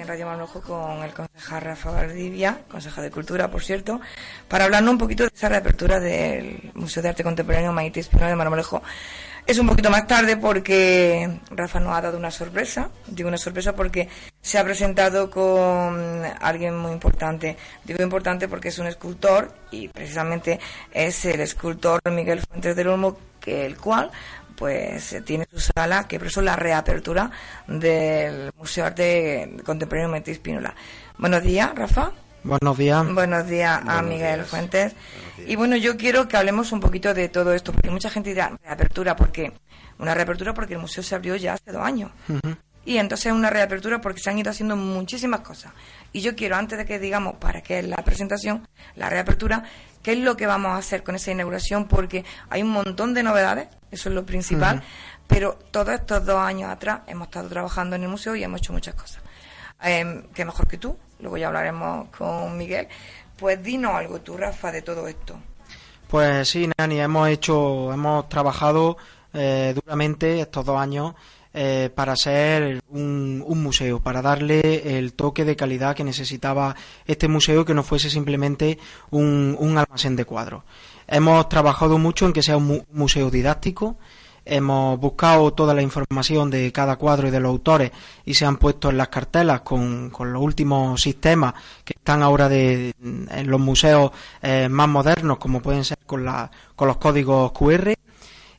En Radio Manojo con el concejal Rafa Valdivia, consejero de Cultura, por cierto, para hablarnos un poquito de esa reapertura del Museo de Arte Contemporáneo Maite Espinola de Marmolejo. Es un poquito más tarde porque Rafa nos ha dado una sorpresa. Digo una sorpresa porque se ha presentado con alguien muy importante. Digo importante porque es un escultor y precisamente es el escultor Miguel Fuentes del Olmo, que el cual pues tiene su sala, que por eso la reapertura del Museo de Arte Contemporáneo Maite Espínola. Buenos días, Rafa. Buenos días. Buenos días a Miguel Fuentes. Y bueno, yo quiero que hablemos un poquito de todo esto, porque mucha gente dirá reapertura, porque una reapertura porque el museo se abrió ya hace dos años. Y entonces una reapertura porque se han ido haciendo muchísimas cosas. Y yo quiero, antes de que digamos para qué es la presentación, la reapertura, qué es lo que vamos a hacer con esa inauguración, porque hay un montón de novedades, eso es lo principal, pero todos estos dos años atrás hemos estado trabajando en el museo y hemos hecho muchas cosas. Eh, que mejor que tú, luego ya hablaremos con Miguel. Pues dinos algo tú, Rafa, de todo esto. Pues sí, Nani, hemos hecho, hemos trabajado eh, duramente estos dos años eh, para ser un, un museo, para darle el toque de calidad que necesitaba este museo, que no fuese simplemente un, almacén de cuadros. Hemos trabajado mucho en que sea un mu- museo didáctico, hemos buscado toda la información de cada cuadro y de los autores y se han puesto en las cartelas con, con los últimos sistemas que están ahora de, en los museos eh, más modernos, como pueden ser con, la, con los códigos QR.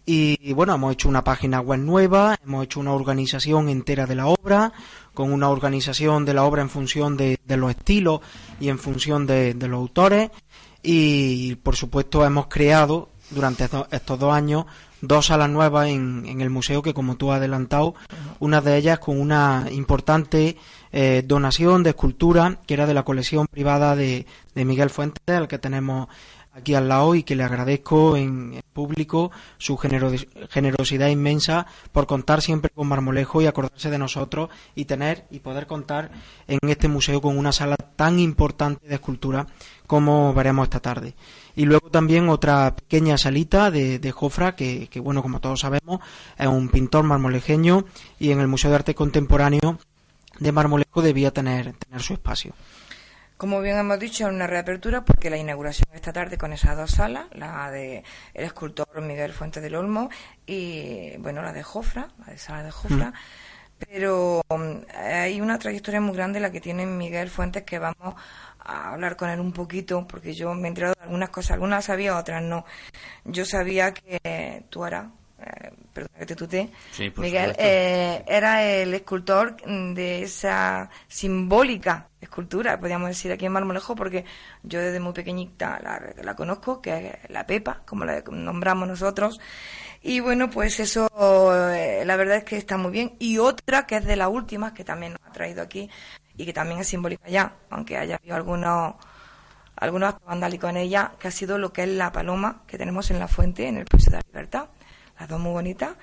Y bueno, hemos hecho una página web nueva, hemos hecho una organización entera de la obra, con una organización de la obra en función de, de los estilos y en función de, de los autores. Y por supuesto hemos creado durante estos, dos años dos salas nuevas en, en el museo que como tú has adelantado, una de ellas con una importante eh, donación de escultura que era de la colección privada de, de Miguel Fuentes, al que tenemos aquí al lado y que le agradezco en, público su genero- generosidad inmensa por contar siempre con Marmolejo y acordarse de nosotros y tener y poder contar en este museo con una sala tan importante de escultura como veremos esta tarde. Y luego también otra pequeña salita de, de Jofra, que, que, bueno, como todos sabemos, es un pintor marmolejeño y en el Museo de Arte Contemporáneo de Marmolejo debía tener, tener su espacio. Como bien hemos dicho, es una reapertura porque la inauguración esta tarde con esas dos salas, la de el escultor Miguel Fuentes del Olmo y, bueno, la de Jofra, la de sala de Jofra. Pero mm, hay una trayectoria muy grande la que tiene Miguel Fuentes que vamos a hablar con él un poquito porque yo me he enterado de algunas cosas, algunas sabía, otras no. Yo sabía que tú eh, perdona que te Sí, por Miguel, eh, era el escultor de esa simbólica escultura, podríamos decir aquí en Marmolejo, porque yo desde muy pequeñita la, la conozco, que es la Pepa, como la nombramos nosotros. Y bueno, pues eso, eh, la verdad es que está muy bien. Y otra que es de las últimas, que también nos ha traído aquí, y que también es simbólica ya, aunque haya habido algunos algunos vandálicos en ella, que ha sido lo que es la paloma que tenemos en la fuente, en el Puente de la Libertad. Las dos muy bonitas.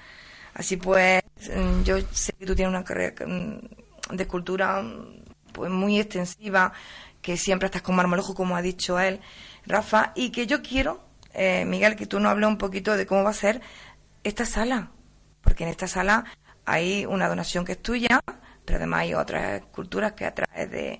Así pues, mm, yo sé que tú tienes una carrera mm, de escultura mm, pues muy extensiva, que siempre estás con Marmolejo, como ha dicho él, Rafa, y que yo quiero, eh, Miguel, que tú nos hables un poquito de cómo va a ser esta sala, porque en esta sala hay una donación que es tuya, pero además hay otras esculturas que a través de,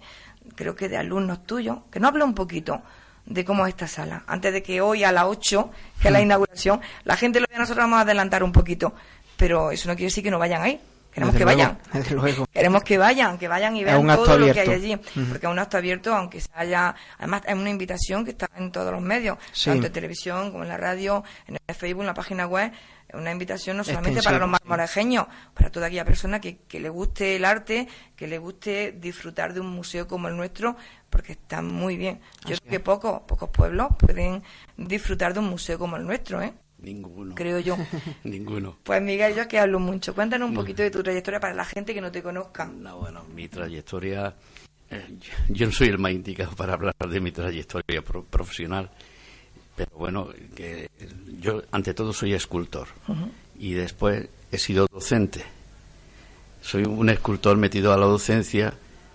creo que de alumnos tuyos, que nos habla un poquito de cómo es esta sala, antes de que hoy a las 8, que es la inauguración, la gente lo ve, nosotros vamos a adelantar un poquito, pero eso no quiere decir que no vayan ahí. Queremos Desde que luego, vayan. desde luego. Queremos que vayan, que vayan y vean todo lo que hay allí. Porque es un acto abierto, aunque se haya. Además, es una invitación que está en todos los medios, Sí. tanto en televisión como en la radio, en el Facebook, en la página web. Es una invitación no solamente para los sí. para toda aquella persona que, que le guste el arte, que le guste disfrutar de un museo como el nuestro, porque está muy bien. Yo Así creo que pocos, pocos pueblos pueden disfrutar de un museo como el nuestro, ¿eh? Ninguno. creo yo. Ninguno. Pues Miguel, yo es que hablo mucho. Cuéntanos un poquito de tu trayectoria para la gente que no te conozca. No, bueno, mi trayectoria. eh, yo- yo no soy el más indicado para hablar de mi trayectoria pro- profesional, pero bueno, que yo ante todo soy escultor y después he sido docente. Soy un escultor metido a la docencia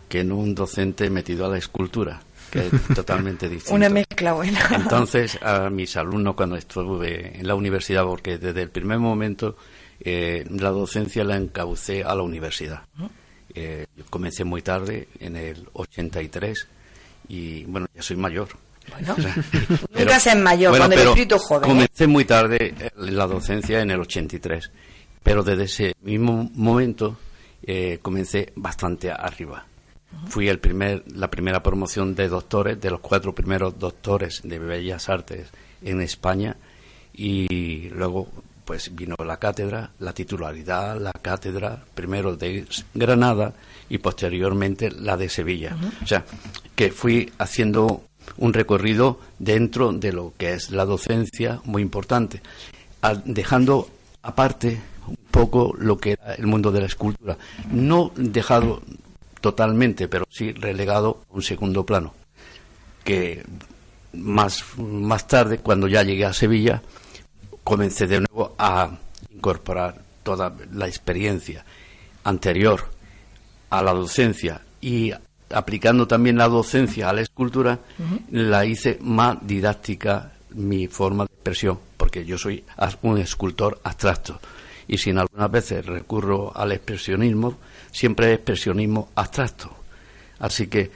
que no un docente metido a la escultura, que es totalmente distinto. Una mezcla buena. Entonces, a mis alumnos cuando estuve en la universidad, porque desde el primer momento eh, la docencia la encaucé a la universidad. Eh, yo comencé muy tarde, en el 83, y bueno, ya soy mayor. Bueno, O sea, nunca seas mayor, cuando el pero espíritu es joven. ¿eh? Comencé muy tarde eh, la docencia en el 83, pero desde ese mismo momento eh, comencé bastante arriba. Fui el primer, la primera promoción de doctores, de los cuatro primeros doctores de Bellas Artes en España, y luego pues vino la cátedra, la titularidad, la cátedra, primero de Granada y posteriormente la de Sevilla. O sea, que fui haciendo un recorrido dentro de lo que es la docencia muy importante, al- dejando aparte un poco lo que era el mundo de la escultura. No dejado totalmente, pero sí relegado a un segundo plano que más, más tarde, cuando ya llegué a Sevilla, comencé de nuevo a incorporar toda la experiencia anterior a la docencia y aplicando también la docencia a la escultura, la hice más didáctica mi forma de expresión, porque yo soy un escultor abstracto. Y si en algunas veces recurro al expresionismo, siempre es expresionismo abstracto. Así que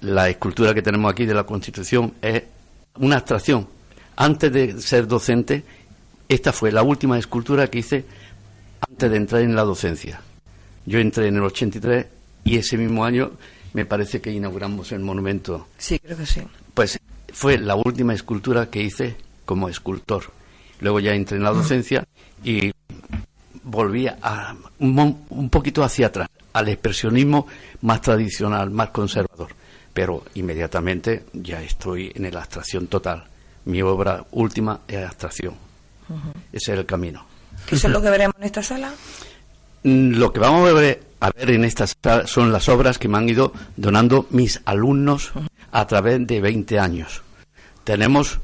la escultura que tenemos aquí de la Constitución es una abstracción. Antes de ser docente, esta fue la última escultura que hice antes de entrar en la docencia. Yo entré en el 83 y ese mismo año me parece que inauguramos el monumento. Sí, creo que sí. Pues fue la última escultura que hice como escultor. Luego ya entré en la docencia y volví a un, un poquito hacia atrás, al expresionismo más tradicional, más conservador. Pero inmediatamente ya estoy en la abstracción total. Mi obra última es abstracción. Ese es el camino. ¿Qué es lo que veremos en esta sala? Mm, Lo que vamos a ver, a ver en estas sala son las obras que me han ido donando mis alumnos a través de 20 años. Tenemos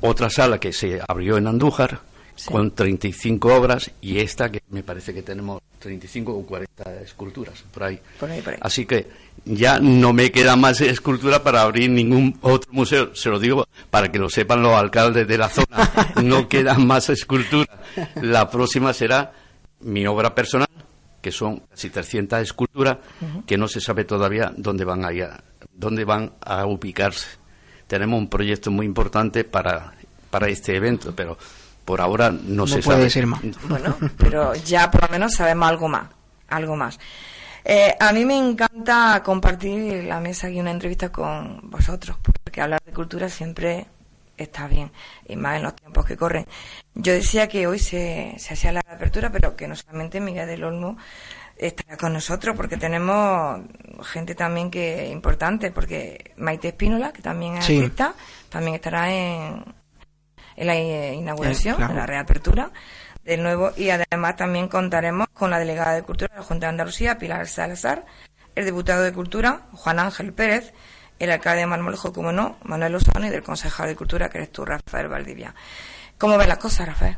otra sala que se abrió en Andújar con 35 obras y esta que me parece que tenemos 35 o 40 esculturas por ahí. Por ahí, por ahí. Así que ya no me queda más escultura para abrir ningún otro museo. Se lo digo para que lo sepan los alcaldes de la zona. No queda más escultura. La próxima será mi obra personal, que son casi 300 esculturas, que no se sabe todavía dónde van a, ir dónde van a ubicarse. Tenemos un proyecto muy importante para, para este evento, pero por ahora no, No se puede sabe. ser más. Bueno, pero ya por lo menos sabemos algo más, algo más. Eh, a mí me encanta compartir la mesa y una entrevista con vosotros, porque hablar de cultura siempre está bien, y más en los tiempos que corren. Yo decía que hoy se, se hacía la apertura, pero que no solamente Miguel del Olmo estará con nosotros, porque tenemos gente también que importante, porque Maite Espínola, que también es Sí. artista, también estará en, en la eh, inauguración, Eh, claro. en la reapertura del nuevo y además también contaremos con la delegada de Cultura de la Junta de Andalucía, Pilar Salazar, el diputado de Cultura, Juan Ángel Pérez, el alcalde de Marmolejo, como no, Manuel Lozano y del concejal de Cultura, que eres tú, Rafael Valdivia. ¿Cómo ves las cosas, Rafael?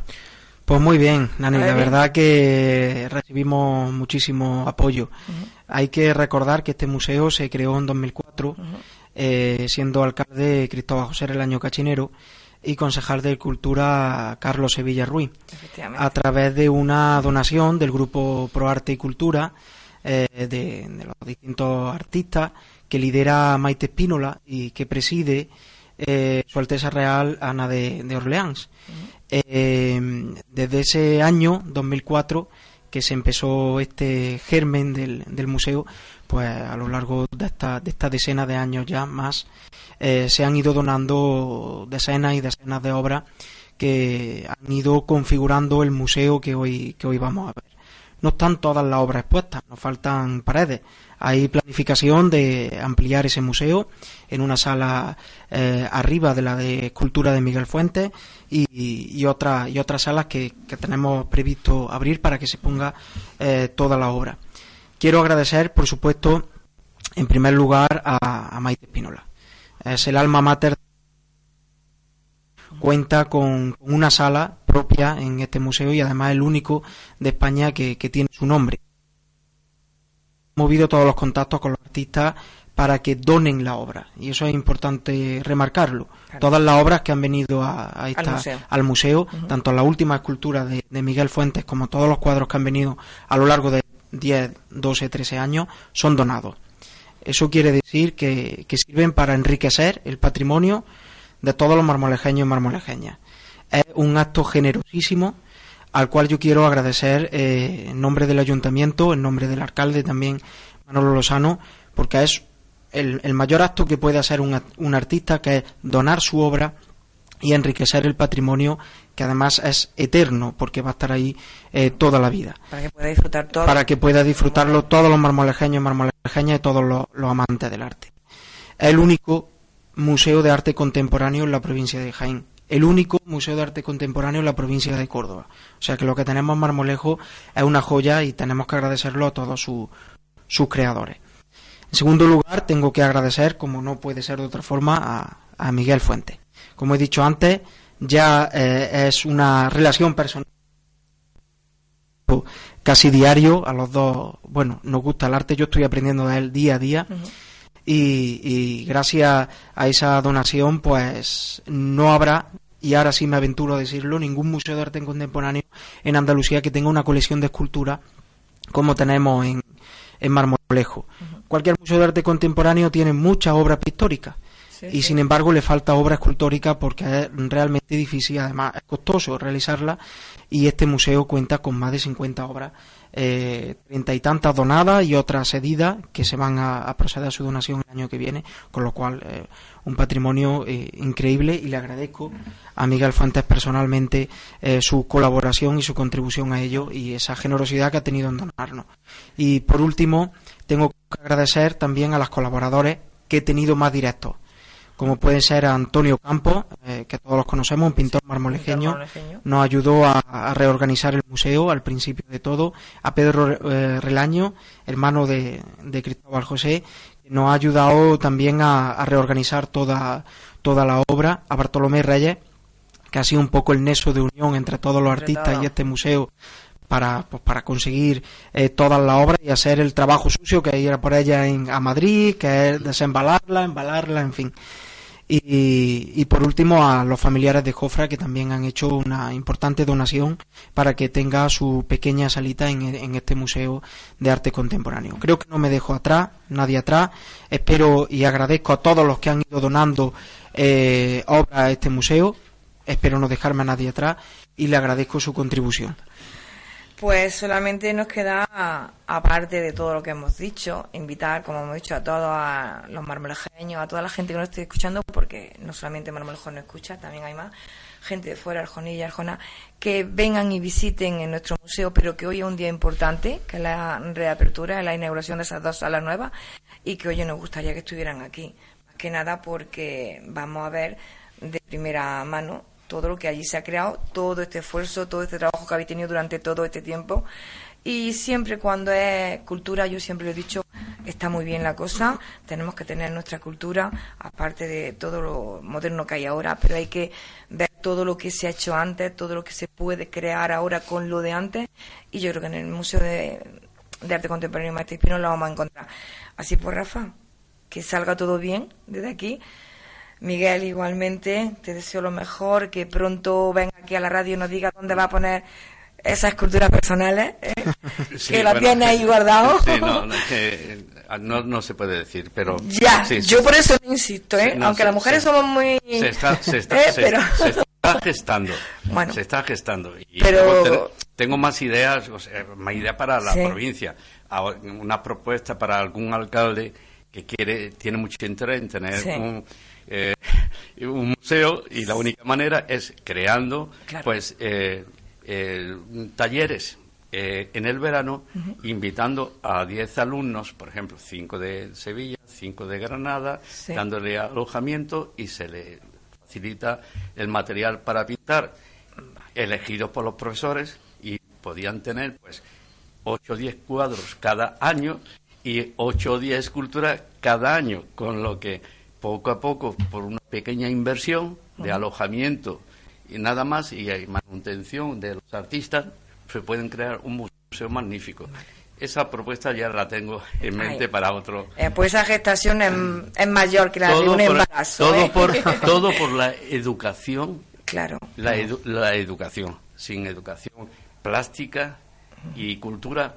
Pues muy bien, Nani, la verdad que recibimos muchísimo apoyo. Hay que recordar que este museo se creó en 2004, eh, siendo alcalde Cristóbal José el año Cachinero y concejal de Cultura Carlos Sevilla Ruiz, a través de una donación del grupo Pro Arte y Cultura eh, de, de los distintos artistas que lidera Maite Espínola y que preside eh, Su Alteza Real Ana de, de Orleans. Eh, desde ese año, 2004, que se empezó este germen del, del museo, pues a lo largo de esta, de esta decena de años ya más, eh, se han ido donando decenas y decenas de obras que han ido configurando el museo que hoy, que hoy vamos a ver. No están todas las obras expuestas, nos faltan paredes. Hay planificación de ampliar ese museo en una sala eh, arriba de la de escultura de Miguel Fuentes y, y, otra, y otras salas que, que, tenemos previsto abrir para que se ponga eh, toda la obra. Quiero agradecer, por supuesto, en primer lugar a, a Maite Espínola. Es el alma mater cuenta con una sala propia en este museo y además el único de España que, que tiene su nombre. Hemos movido todos los contactos con los artistas para que donen la obra y eso es importante remarcarlo. Claro. Todas las obras que han venido a, a esta, al museo, al museo uh -huh. tanto la última escultura de, de, Miguel Fuentes como todos los cuadros que han venido a lo largo de 10, 12, 13 años, son donados. Eso quiere decir que, que sirven para enriquecer el patrimonio de todos los marmolejeños y marmolejeñas. Es un acto generosísimo al cual yo quiero agradecer eh, en nombre del ayuntamiento, en nombre del alcalde también, Manolo Lozano, porque es el, el mayor acto que puede hacer un, un, artista, que es donar su obra y enriquecer el patrimonio, que además es eterno, porque va a estar ahí eh, toda la vida. Para que pueda disfrutar todo. Para que pueda disfrutarlo todos los marmolejeños y marmolejeñas y todos los, los amantes del arte. Es el único museo de arte contemporáneo en la provincia de Jaén el único museo de arte contemporáneo en la provincia de Córdoba. O sea que lo que tenemos en Marmolejo es una joya y tenemos que agradecerlo a todos su, sus creadores. En segundo lugar, tengo que agradecer, como no puede ser de otra forma, a, a Miguel Fuente. Como he dicho antes, ya eh, es una relación personal casi diario a los dos. Bueno, nos gusta el arte, yo estoy aprendiendo de él día a día. Uh -huh. Y, y, gracias a esa donación pues no habrá y ahora sí me aventuro a decirlo ningún museo de arte contemporáneo en Andalucía que tenga una colección de esculturas como tenemos en, en Marmolejo uh -huh. cualquier museo de arte contemporáneo tiene muchas obras pictóricas sí, y sí. sin embargo le falta obra escultórica porque es realmente difícil además es costoso realizarla y este museo cuenta con más de 50 obras eh, treinta y tantas donadas y otras cedidas que se van a, a, proceder a su donación el año que viene, con lo cual eh, un patrimonio eh, increíble y le agradezco a Miguel Fuentes personalmente su colaboración y su contribución a ello y esa generosidad que ha tenido en donarnos. Y por último, tengo que agradecer también a los colaboradores que he tenido más directos como puede ser Antonio Campos, eh, que todos los conocemos, un pintor marmolejeño, nos ayudó a, a, reorganizar el museo al principio de todo, a Pedro eh, Relaño, hermano de, de, Cristóbal José, que nos ha ayudado también a, a, reorganizar toda, toda la obra, a Bartolomé Reyes, que ha sido un poco el neso de unión entre todos los artistas y este museo para, pues, para conseguir eh, todas las obras y hacer el trabajo sucio que ir por ella en, a Madrid, que es desembalarla, embalarla, en fin. Y, y, por último a los familiares de Jofra que también han hecho una importante donación para que tenga su pequeña salita en, en, este museo de arte contemporáneo. Creo que no me dejo atrás, nadie atrás. Espero y agradezco a todos los que han ido donando eh, obras a este museo. Espero no dejarme a nadie atrás y le agradezco su contribución. Pues solamente nos queda, aparte de todo lo que hemos dicho, invitar, como hemos dicho, a todos a los marmolejeños, a toda la gente que nos esté escuchando, porque no solamente Marmolejo nos escucha, también hay más gente de fuera, Arjona y Arjona, que vengan y visiten en nuestro museo, pero que hoy es un día importante, que es la reapertura, la inauguración de esas dos salas nuevas, y que hoy nos gustaría que estuvieran aquí. Más que nada porque vamos a ver de primera mano todo lo que allí se ha creado, todo este esfuerzo, todo este trabajo que habéis tenido durante todo este tiempo. Y siempre cuando es cultura, yo siempre lo he dicho, está muy bien la cosa, tenemos que tener nuestra cultura, aparte de todo lo moderno que hay ahora, pero hay que ver todo lo que se ha hecho antes, todo lo que se puede crear ahora con lo de antes, y yo creo que en el Museo de, de Arte Contemporáneo Maestro Espino lo vamos a encontrar. Así pues, Rafa, que salga todo bien desde aquí. Miguel, igualmente, te deseo lo mejor, que pronto venga aquí a la radio y nos diga dónde va a poner esas esculturas personales, ¿eh? sí, que las bueno, tiene ahí guardado. Sí, no, no, que no, no, se puede decir, pero... Ya, sí, yo por eso insisto, ¿eh? No, aunque las mujeres somos muy... Se está, se está, ¿eh? pero... se, está gestando, bueno, se está gestando. Y pero tengo más ideas, o sea, más ideas para la provincia. Una propuesta para algún alcalde que quiere, tiene mucho interés en tener un, eh, un museo y la única manera es creando, Claro. pues, eh, eh, talleres eh, en el verano, invitando a 10 alumnos, por ejemplo, 5 de Sevilla, 5 de Granada, Sí. dándole alojamiento y se le facilita el material para pintar, elegidos por los profesores y podían tener pues 8 o 10 cuadros cada año y 8 o 10 esculturas cada año, con lo que poco a poco, por una pequeña inversión de alojamiento y nada más, y hay manutención de los artistas, se pueden crear un museo magnífico. Esa propuesta ya la tengo en mente Ay. para otro. Eh, pues esa gestación es, es mayor que la de un por, embarazo. todo ¿eh? por, todo por la educación Claro. la, edu- la educación. Sin educación plástica y cultura,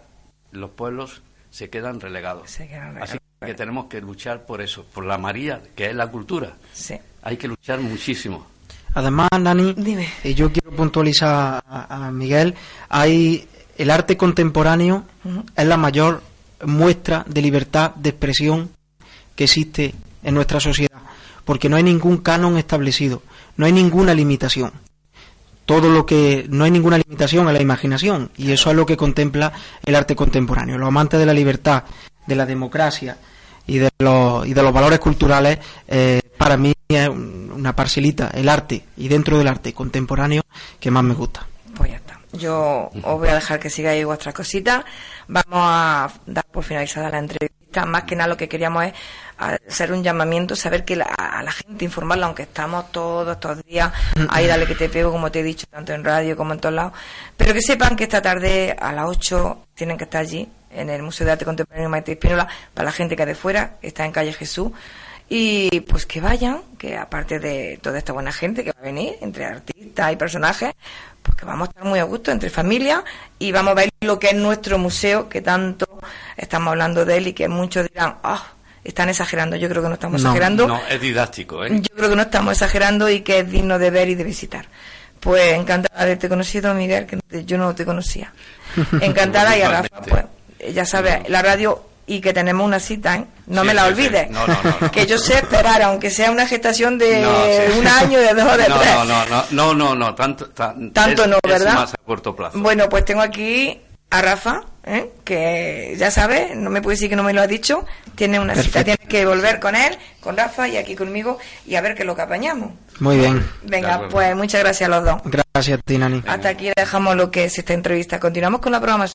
los pueblos se quedan relegados. Se quedan Así relegados. Que tenemos que luchar por eso, por la María, que es la cultura. Sí. Hay que luchar muchísimo. Además, Nani, Dime. eh, yo quiero puntualizar a, a Miguel, hay el arte contemporáneo es la mayor muestra de libertad de expresión que existe en nuestra sociedad, porque no hay ningún canon establecido, no hay ninguna limitación. Todo lo que no hay ninguna limitación a la imaginación y eso es lo que contempla el arte contemporáneo. Los amantes de la libertad, de la democracia y de los, y de los valores culturales, eh, para mí es un- una parcelita, el arte y dentro del arte contemporáneo que más me gusta. Pues ya está. Yo os voy a dejar que sigáis vuestras cositas. Vamos a dar por finalizada la entrevista. Más que nada lo que queríamos es hacer un llamamiento, saber que la- a la gente informarla, aunque estamos todos estos días ahí dale que te pego, como te he dicho, tanto en radio como en todos lados. Pero que sepan que esta tarde a las 8 tienen que estar allí, en el Museo de Arte Contemporáneo Maite Espínola, para la gente que es de fuera, está en calle Jesús. Y pues que vayan, que aparte de toda esta buena gente que va a venir, entre artistas y personajes, pues que vamos a estar muy a gusto entre familia y vamos a ver lo que es nuestro museo, que tanto estamos hablando de él y que muchos dirán, ah, están exagerando. Yo creo que no estamos No, exagerando. No, es didáctico, ¿eh? Yo creo que no estamos exagerando y que es digno de ver y de visitar. Pues encantada de haberte conocido, Miguel, que yo no te conocía. Encantada y a Rafa, pues. Ya sabes, la radio y que tenemos una cita, ¿eh? No Sí, me la sí, sí. olvides. No, no, no, no. Que yo sé esperar, aunque sea una gestación de No, sí. un año, de dos, de no, tres. no, no, no, no, no, no, tanto, tan- Tanto es- no, es ¿verdad? más a corto plazo. Bueno, pues tengo aquí a Rafa, ¿eh? que ya sabes, no me puede decir que no me lo ha dicho. Tiene una cita, tienes que volver con él, con Rafa y aquí conmigo y a ver qué es lo que apañamos. Muy bien. Venga, pues muchas gracias a los dos. Gracias a ti, Nani. Hasta aquí dejamos lo que es esta entrevista. Continuamos con la programación.